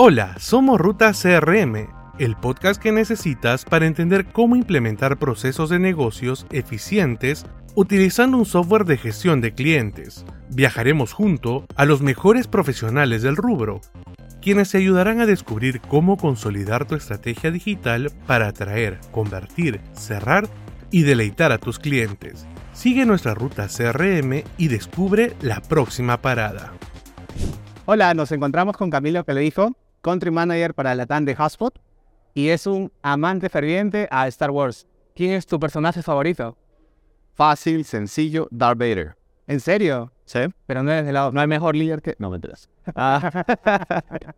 Hola, somos Ruta CRM, el podcast que necesitas para entender cómo implementar procesos de negocios eficientes utilizando un software de gestión de clientes. Viajaremos junto a los mejores profesionales del rubro, quienes te ayudarán a descubrir cómo consolidar tu estrategia digital para atraer, convertir, cerrar y deleitar a tus clientes. Sigue nuestra ruta CRM y descubre la próxima parada. Hola, nos encontramos con Camilo que le dijo, Country Manager para la TAN de Hotspot, y es un amante ferviente a Star Wars. ¿Quién es tu personaje favorito? Fácil, sencillo, Darth Vader. ¿En serio? ¿Sí? Pero no, es de lado, no hay mejor líder que... No me enteras.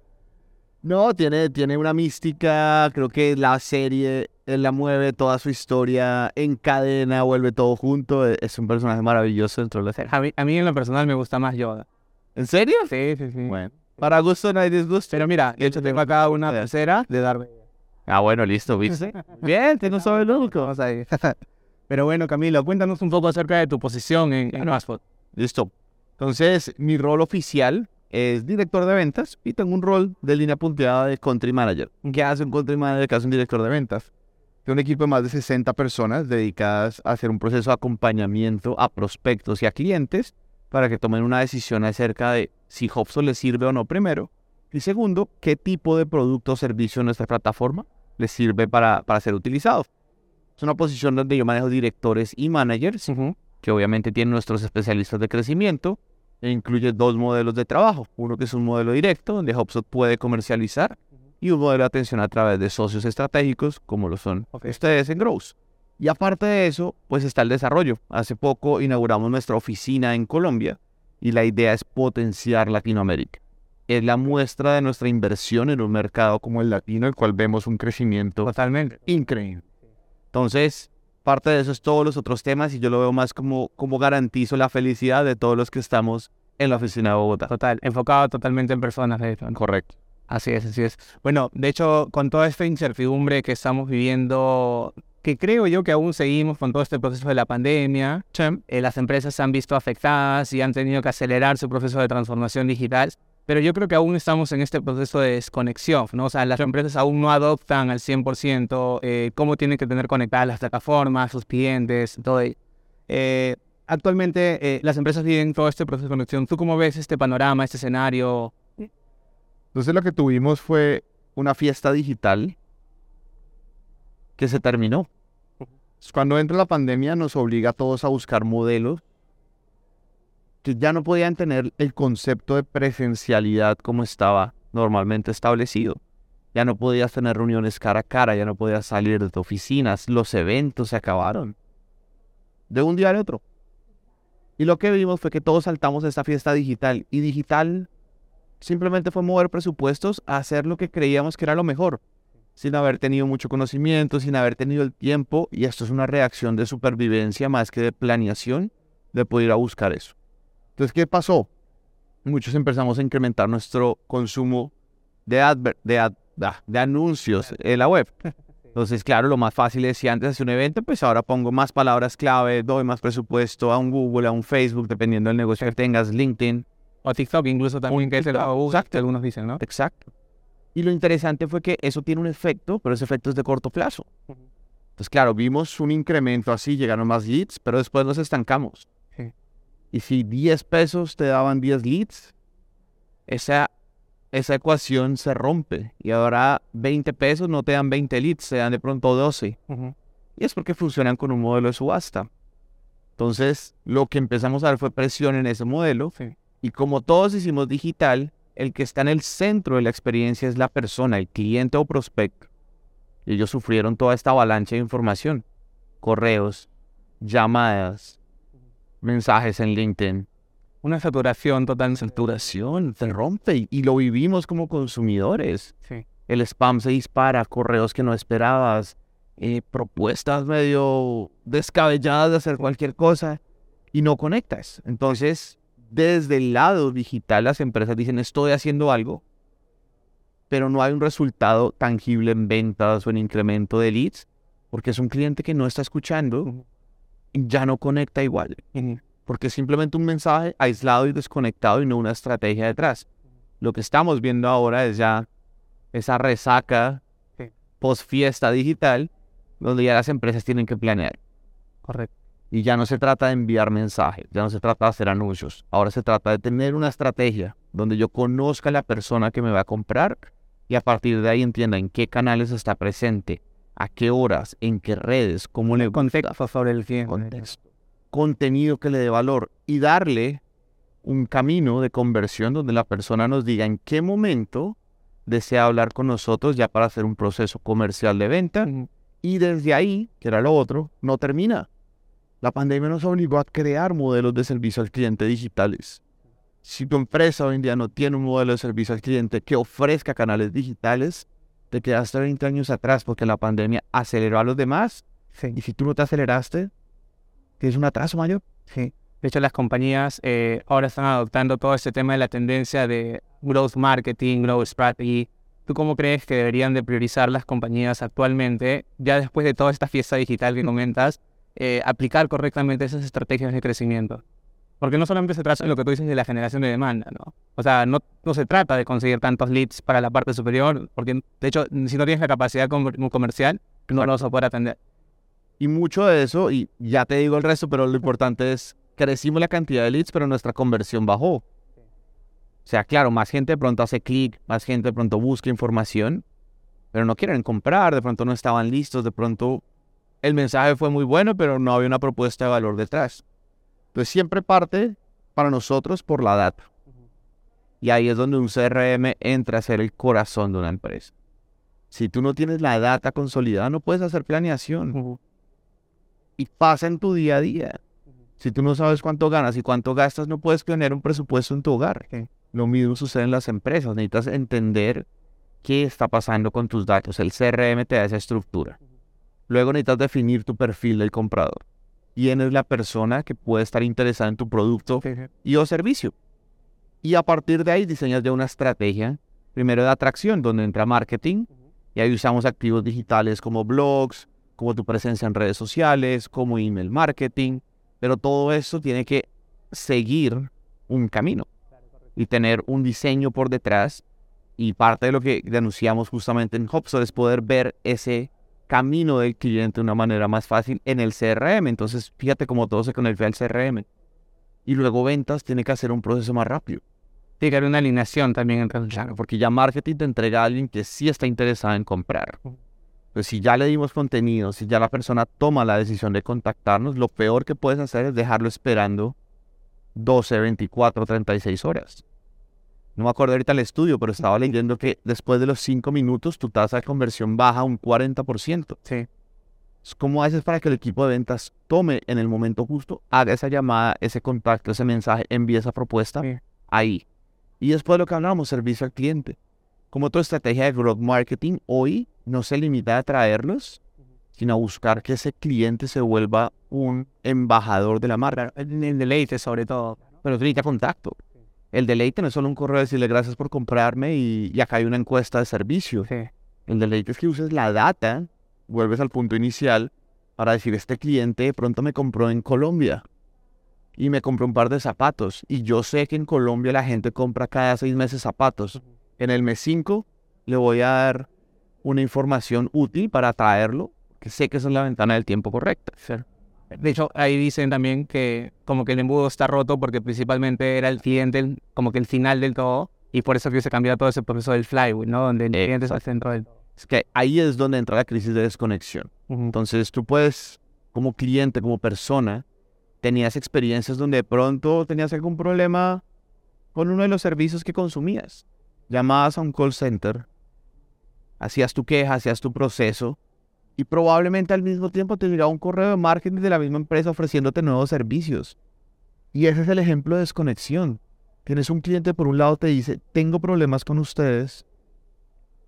no, tiene, tiene una mística, creo que la serie, él la mueve toda su historia, encadena, vuelve todo junto, e, es un personaje maravilloso dentro de la serie. A mí, a mí en lo personal me gusta más Yoda. ¿En serio? Sí, sí, sí. Bueno, para gusto no hay disgusto. Pero mira, de hecho tengo acá una tercera de Vader. Ah, bueno, listo, ¿viste? Bien, tengo sobre loco. Vamos ahí. Pero bueno, Camilo, cuéntanos un poco acerca de tu posición en, en Hotspot. Listo. Entonces, mi rol oficial es director de ventas y tengo un rol de línea punteada de country manager. ¿Qué hace un country manager? ¿Qué hace un director de ventas? Tengo un equipo de más de 60 personas dedicadas a hacer un proceso de acompañamiento a prospectos y a clientes para que tomen una decisión acerca de si Hopson les sirve o no primero. Y segundo, qué tipo de producto o servicio en nuestra plataforma les sirve para, para ser utilizado. Es una posición donde yo manejo directores y managers, que obviamente tienen nuestros especialistas de crecimiento, e incluye dos modelos de trabajo. Uno que es un modelo directo, donde HubSpot puede comercializar, y un modelo de atención a través de socios estratégicos, como lo son ustedes en Growth. Y aparte de eso, pues está el desarrollo. Hace poco inauguramos nuestra oficina en Colombia, y la idea es potenciar Latinoamérica. Es la muestra de nuestra inversión en un mercado como el latino, el cual vemos un crecimiento Totalmente. increíble. Entonces, parte de eso es todos los otros temas y yo lo veo más como, como garantizo la felicidad de todos los que estamos en la oficina de Bogotá. Total, enfocado totalmente en personas de esto. ¿no? Correcto. Así es, así es. Bueno, de hecho, con toda esta incertidumbre que estamos viviendo, que creo yo que aún seguimos con todo este proceso de la pandemia, eh, las empresas se han visto afectadas y han tenido que acelerar su proceso de transformación digital. Pero yo creo que aún estamos en este proceso de desconexión, ¿no? O sea, las empresas aún no adoptan al 100% eh, cómo tienen que tener conectadas las plataformas, sus clientes, todo. Eh, actualmente eh, las empresas viven todo este proceso de conexión. ¿Tú cómo ves este panorama, este escenario? Entonces lo que tuvimos fue una fiesta digital que se terminó. Cuando entra la pandemia nos obliga a todos a buscar modelos que ya no podían tener el concepto de presencialidad como estaba normalmente establecido. Ya no podías tener reuniones cara a cara, ya no podías salir de oficinas, los eventos se acabaron. De un día al otro. Y lo que vimos fue que todos saltamos a esta fiesta digital. Y digital simplemente fue mover presupuestos a hacer lo que creíamos que era lo mejor. Sin haber tenido mucho conocimiento, sin haber tenido el tiempo. Y esto es una reacción de supervivencia más que de planeación de poder ir a buscar eso. Entonces, ¿qué pasó? Muchos empezamos a incrementar nuestro consumo de, adver de, ad de anuncios en la web. Entonces, claro, lo más fácil es si antes hacía un evento, pues ahora pongo más palabras clave, doy más presupuesto a un Google, a un Facebook, dependiendo del negocio que tengas, LinkedIn. O TikTok incluso también, que lo usa, Exacto. algunos dicen, ¿no? Exacto. Y lo interesante fue que eso tiene un efecto, pero ese efecto es de corto plazo. Entonces, claro, vimos un incremento así, llegaron más leads, pero después nos estancamos. Sí. Y si 10 pesos te daban 10 leads, esa, esa ecuación se rompe. Y ahora 20 pesos no te dan 20 leads, te dan de pronto 12. Y es porque funcionan con un modelo de subasta. Entonces, lo que empezamos a ver fue presión en ese modelo. Sí. Y como todos hicimos digital, el que está en el centro de la experiencia es la persona, el cliente o prospecto. Y ellos sufrieron toda esta avalancha de información. Correos, llamadas, mensajes en LinkedIn. Una saturación total. Saturación, se rompe y, y lo vivimos como consumidores. Sí. El spam se dispara, correos que no esperabas, eh, propuestas medio descabelladas de hacer cualquier cosa y no conectas. Entonces, desde el lado digital, las empresas dicen estoy haciendo algo, pero no hay un resultado tangible en ventas o en incremento de leads, porque es un cliente que no está escuchando y ya no conecta igual, porque es simplemente un mensaje aislado y desconectado y no una estrategia detrás. Lo que estamos viendo ahora es ya esa resaca post fiesta digital, donde ya las empresas tienen que planear. Correcto. Y ya no se trata de enviar mensajes, ya no se trata de hacer anuncios. Ahora se trata de tener una estrategia donde yo conozca a la persona que me va a comprar y a partir de ahí entienda en qué canales está presente, a qué horas, en qué redes, cómo le Contexto sobre el contexto, contenido que le dé valor y darle un camino de conversión donde la persona nos diga en qué momento desea hablar con nosotros ya para hacer un proceso comercial de venta y desde ahí, que era lo otro, no termina. La pandemia nos obligó a crear modelos de servicio al cliente digitales. Si tu empresa hoy en día no tiene un modelo de servicio al cliente que ofrezca canales digitales, te quedaste 20 años atrás porque la pandemia aceleró a los demás. Sí. Y si tú no te aceleraste, tienes un atraso mayor. Sí. De hecho, las compañías eh, ahora están adoptando todo este tema de la tendencia de growth marketing, growth strategy. ¿Tú cómo crees que deberían de priorizar las compañías actualmente, ya después de toda esta fiesta digital que comentas, eh, aplicar correctamente esas estrategias de crecimiento? Porque no solamente se trata de lo que tú dices de la generación de demanda, ¿no? O sea, no, no se trata de conseguir tantos leads para la parte superior, porque de hecho, si no tienes la capacidad comer- comercial, no lo vas a poder atender. Y mucho de eso, y ya te digo el resto, pero lo importante es, crecimos la cantidad de leads, pero nuestra conversión bajó. O sea, claro, más gente de pronto hace clic, más gente de pronto busca información, pero no quieren comprar, de pronto no estaban listos, de pronto el mensaje fue muy bueno, pero no había una propuesta de valor detrás. Entonces siempre parte para nosotros por la data. Y ahí es donde un CRM entra a ser el corazón de una empresa. Si tú no tienes la data consolidada, no puedes hacer planeación y pasa en tu día a día. Si tú no sabes cuánto ganas y cuánto gastas, no puedes planear un presupuesto en tu hogar. Lo mismo sucede en las empresas. Necesitas entender qué está pasando con tus datos. El CRM te da esa estructura. Luego necesitas definir tu perfil del comprador. ¿Quién es la persona que puede estar interesada en tu producto y o servicio? Y a partir de ahí diseñas ya una estrategia, primero de atracción, donde entra marketing, y ahí usamos activos digitales como blogs, como tu presencia en redes sociales, como email marketing, pero todo eso tiene que seguir un camino y tener un diseño por detrás. Y parte de lo que denunciamos justamente en Hopsol es poder ver ese camino del cliente de una manera más fácil en el CRM. Entonces, fíjate cómo todo se conecta al CRM. Y luego ventas tiene que hacer un proceso más rápido. Tiene que haber una alineación también entre Claro, porque ya marketing te entrega a alguien que sí está interesado en comprar. Pues si ya le dimos contenido, si ya la persona toma la decisión de contactarnos, lo peor que puedes hacer es dejarlo esperando 12, 24, 36 horas. No me acuerdo ahorita el estudio, pero estaba leyendo que después de los 5 minutos tu tasa de conversión baja un 40%. Sí. ¿Cómo haces para que el equipo de ventas tome en el momento justo, haga esa llamada, ese contacto, ese mensaje, envíe esa propuesta Sí. ahí? Y después lo que hablamos, servicio al cliente. Como tu estrategia de growth marketing hoy no se limita a traerlos, sino a buscar que ese cliente se vuelva un embajador de la marca. El, el deleite sobre todo. Pero necesita contacto. El deleite no es solo un correo de decirle gracias por comprarme y, y acá hay una encuesta de servicio. Sí. El deleite es que uses la data, vuelves al punto inicial para decir, este cliente de pronto me compró en Colombia y me compró un par de zapatos. Y yo sé que en Colombia la gente compra cada seis meses zapatos. En el mes 5 le voy a dar una información útil para atraerlo, que sé que esa es la ventana del tiempo correcta. De hecho, ahí dicen también que como que el embudo está roto porque principalmente era el cliente como que el final del todo y por eso que se cambió todo ese proceso del flywheel, ¿no? Donde el cliente es el centro del todo. Es que ahí es donde entra la crisis de desconexión. Entonces tú puedes, como cliente, como persona, tenías experiencias donde de pronto tenías algún problema con uno de los servicios que consumías. Llamabas a un call center, hacías tu queja, hacías tu proceso y probablemente al mismo tiempo te llegaba un correo de marketing de la misma empresa ofreciéndote nuevos servicios. Y ese es el ejemplo de desconexión. Tienes un cliente por un lado te dice, tengo problemas con ustedes.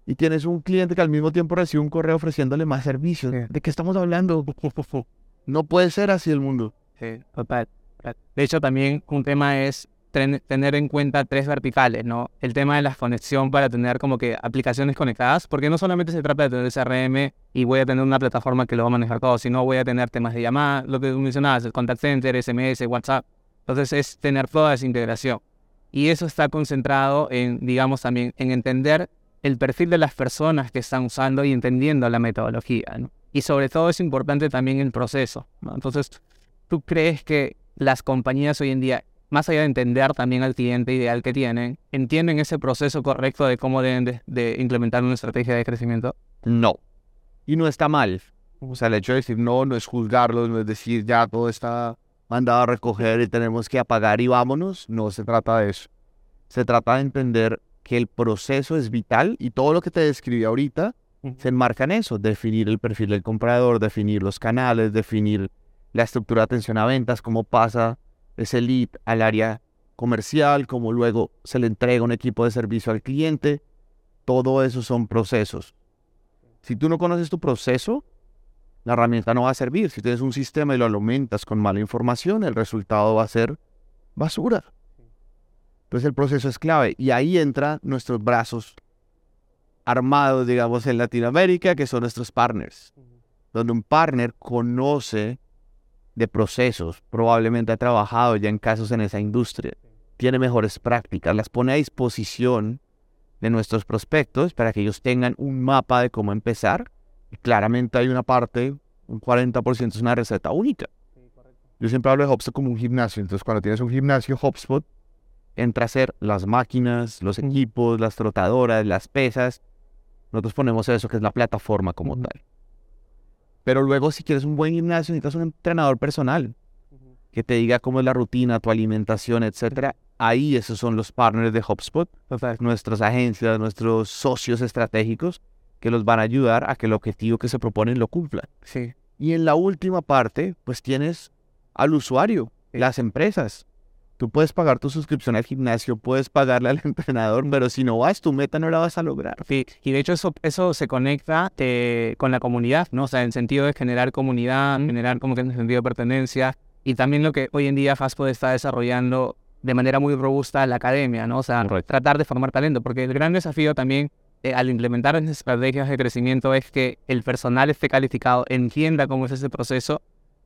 Y tienes un cliente que al mismo tiempo recibe un correo ofreciéndole más servicios. Sí. ¿De qué estamos hablando? No puede ser así el mundo. Sí, total. De hecho, también un tema es tener en cuenta tres verticales, ¿no? El tema de la conexión para tener como que aplicaciones conectadas, porque no solamente se trata de tener CRM y voy a tener una plataforma que lo va a manejar todo, sino voy a tener temas de llamada, lo que tú mencionabas, el contact center, SMS, WhatsApp. Entonces es tener toda esa integración. Y eso está concentrado en, digamos, también en entender el perfil de las personas que están usando y entendiendo la metodología. ¿no? Y sobre todo es importante también el proceso. ¿no? Entonces, ¿tú crees que las compañías hoy en día, más allá de entender también al cliente ideal que tienen, entienden ese proceso correcto de cómo deben de, de implementar una estrategia de crecimiento? No. Y no está mal. O sea, el hecho de decir no, no es juzgarlos, no es decir ya todo está mandado a recoger y tenemos que apagar y vámonos. No se trata de eso. Se trata de entender que el proceso es vital y todo lo que te describí ahorita se enmarca en eso. Definir el perfil del comprador, definir los canales, definir la estructura de atención a ventas, cómo pasa ese lead al área comercial, cómo luego se le entrega un equipo de servicio al cliente. Todo eso son procesos. Si tú no conoces tu proceso, la herramienta no va a servir. Si tienes un sistema y lo aumentas con mala información, el resultado va a ser basura. Entonces el proceso es clave y ahí entran nuestros brazos armados, digamos, en Latinoamérica, que son nuestros partners. Donde un partner conoce de procesos, probablemente ha trabajado ya en casos en esa industria, tiene mejores prácticas, las pone a disposición de nuestros prospectos para que ellos tengan un mapa de cómo empezar. Y claramente hay una parte, un 40% es una receta única. Yo siempre hablo de HubSpot como un gimnasio. Entonces, cuando tienes un gimnasio HubSpot, entra a ser las máquinas, los equipos, las trotadoras, las pesas. Nosotros ponemos eso, que es la plataforma como tal. Pero luego, si quieres un buen gimnasio, necesitas un entrenador personal que te diga cómo es la rutina, tu alimentación, etcétera. Ahí esos son los partners de HubSpot, nuestras agencias, nuestros socios estratégicos que los van a ayudar a que el objetivo que se proponen lo cumplan. Sí. Y en la última parte, pues tienes al usuario, las empresas. Tú puedes pagar tu suscripción al gimnasio, puedes pagarle al entrenador, pero si no vas, tu meta no la vas a lograr. Sí, y de hecho eso, eso se conecta eh, con la comunidad, ¿no? O sea, en el sentido de generar comunidad, generar como que en el sentido de pertenencia, y también lo que hoy en día Fastpod está desarrollando de manera muy robusta la academia, ¿no? O sea, Correcto. tratar de formar talento, porque el gran desafío también eh, al implementar estas estrategias de crecimiento es que el personal esté calificado, entienda cómo es ese proceso,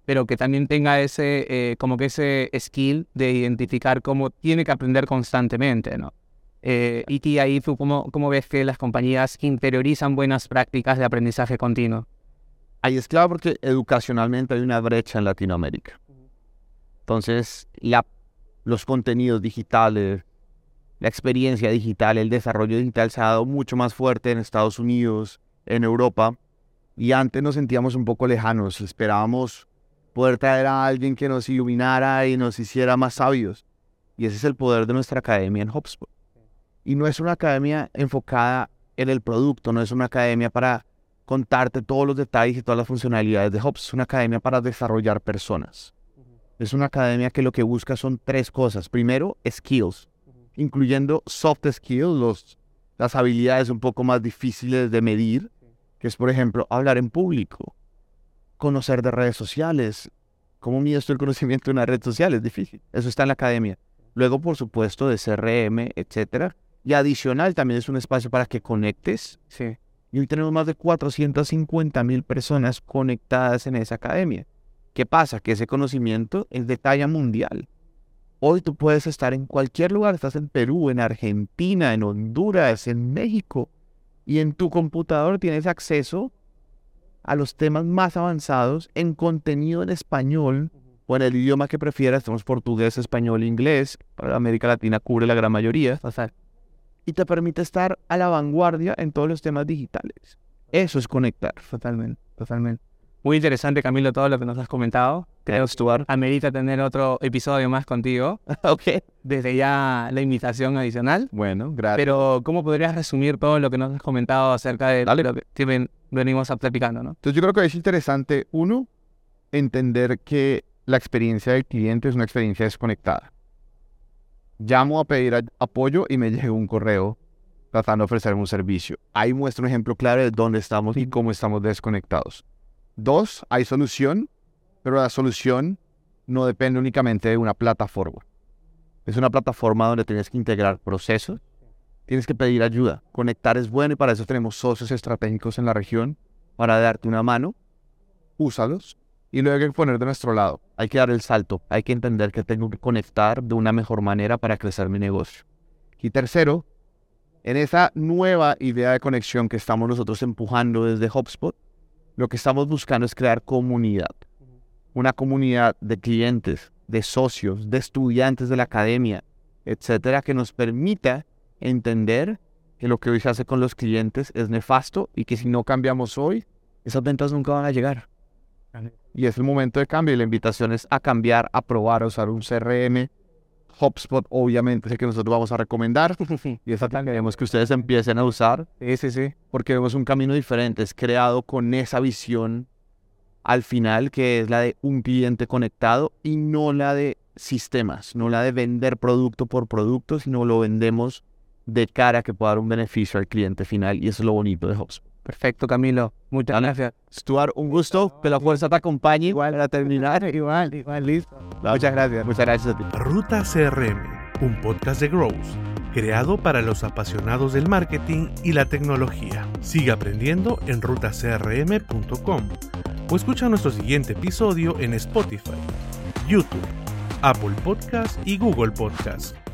pero que también tenga ese, eh, como que ese skill de identificar cómo tiene que aprender constantemente, ¿no? Eh, y ti, ahí tú, ¿cómo, ¿cómo ves que las compañías interiorizan buenas prácticas de aprendizaje continuo? Ahí es claro porque educacionalmente hay una brecha en Latinoamérica. Entonces, la, los contenidos digitales, la experiencia digital, el desarrollo digital se ha dado mucho más fuerte en Estados Unidos, en Europa, y antes nos sentíamos un poco lejanos, esperábamos poder traer a alguien que nos iluminara y nos hiciera más sabios. Y ese es el poder de nuestra academia en HubSpot. Y no es una academia enfocada en el producto, no es una academia para contarte todos los detalles y todas las funcionalidades de HubSpot, es una academia para desarrollar personas. Es una academia que lo que busca son tres cosas. Primero, skills, incluyendo soft skills, los, las habilidades un poco más difíciles de medir, que es, por ejemplo, hablar en público, conocer de redes sociales. ¿Cómo mides tú el conocimiento de una red social? Es difícil. Eso está en la academia. Luego, por supuesto, de CRM, etcétera. Y adicional, también es un espacio para que conectes. Sí. Y hoy tenemos más de 450 mil personas conectadas en esa academia. ¿Qué pasa? Que ese conocimiento es de talla mundial. Hoy tú puedes estar en cualquier lugar, estás en Perú, en Argentina, en Honduras, en México, y en tu computador tienes acceso a los temas más avanzados en contenido en español o en el idioma que prefieras, tenemos portugués, español, inglés, para América Latina cubre la gran mayoría, y te permite estar a la vanguardia en todos los temas digitales. Eso es conectar. totalmente, totalmente. Muy interesante, Camilo, todo lo que nos has comentado. Creo que amerita tener otro episodio más contigo. ok. Desde ya la invitación adicional. Bueno, gracias. Pero, ¿cómo podrías resumir todo lo que nos has comentado acerca de Dale. lo que ven- venimos platicando, no? Entonces yo creo que es interesante, uno, entender que la experiencia del cliente es una experiencia desconectada. Llamo a pedir a- apoyo y me llega un correo tratando de ofrecerme un servicio. Ahí muestra un ejemplo claro de dónde estamos y cómo estamos desconectados. Dos, hay solución, pero la solución no depende únicamente de una plataforma. Es una plataforma donde tienes que integrar procesos, tienes que pedir ayuda. Conectar es bueno y para eso tenemos socios estratégicos en la región para darte una mano. Úsalos y luego hay que poner de nuestro lado. Hay que dar el salto. Hay que entender que tengo que conectar de una mejor manera para crecer mi negocio. Y tercero, En esa nueva idea de conexión que estamos nosotros empujando desde HubSpot, lo que estamos buscando es crear comunidad. Una comunidad de clientes, de socios, de estudiantes de la academia, etcétera, que nos permita entender que lo que hoy se hace con los clientes es nefasto y que si no cambiamos hoy, esas ventas nunca van a llegar. Y es el momento de cambio y la invitación es a cambiar, a probar, a usar un CRM, HubSpot, obviamente, es el que nosotros vamos a recomendar. y esa queremos que ustedes empiecen a usar. Sí, sí, sí. Porque vemos un camino diferente. Es creado con esa visión al final, que es la de un cliente conectado y no la de sistemas, no la de vender producto por producto, sino lo vendemos de cara a que pueda dar un beneficio al cliente final. Y eso es lo bonito de HubSpot. Perfecto, Camilo. Muchas gracias. Stuart, un gusto. Que la fuerza te acompañe. Igual, para terminar. Igual, igual, listo. Muchas gracias. Muchas gracias a ti. Ruta CRM, un podcast de Growth, creado para los apasionados del marketing y la tecnología. Sigue aprendiendo en rutacrm.com o escucha nuestro siguiente episodio en Spotify, YouTube, Apple Podcast y Google Podcast.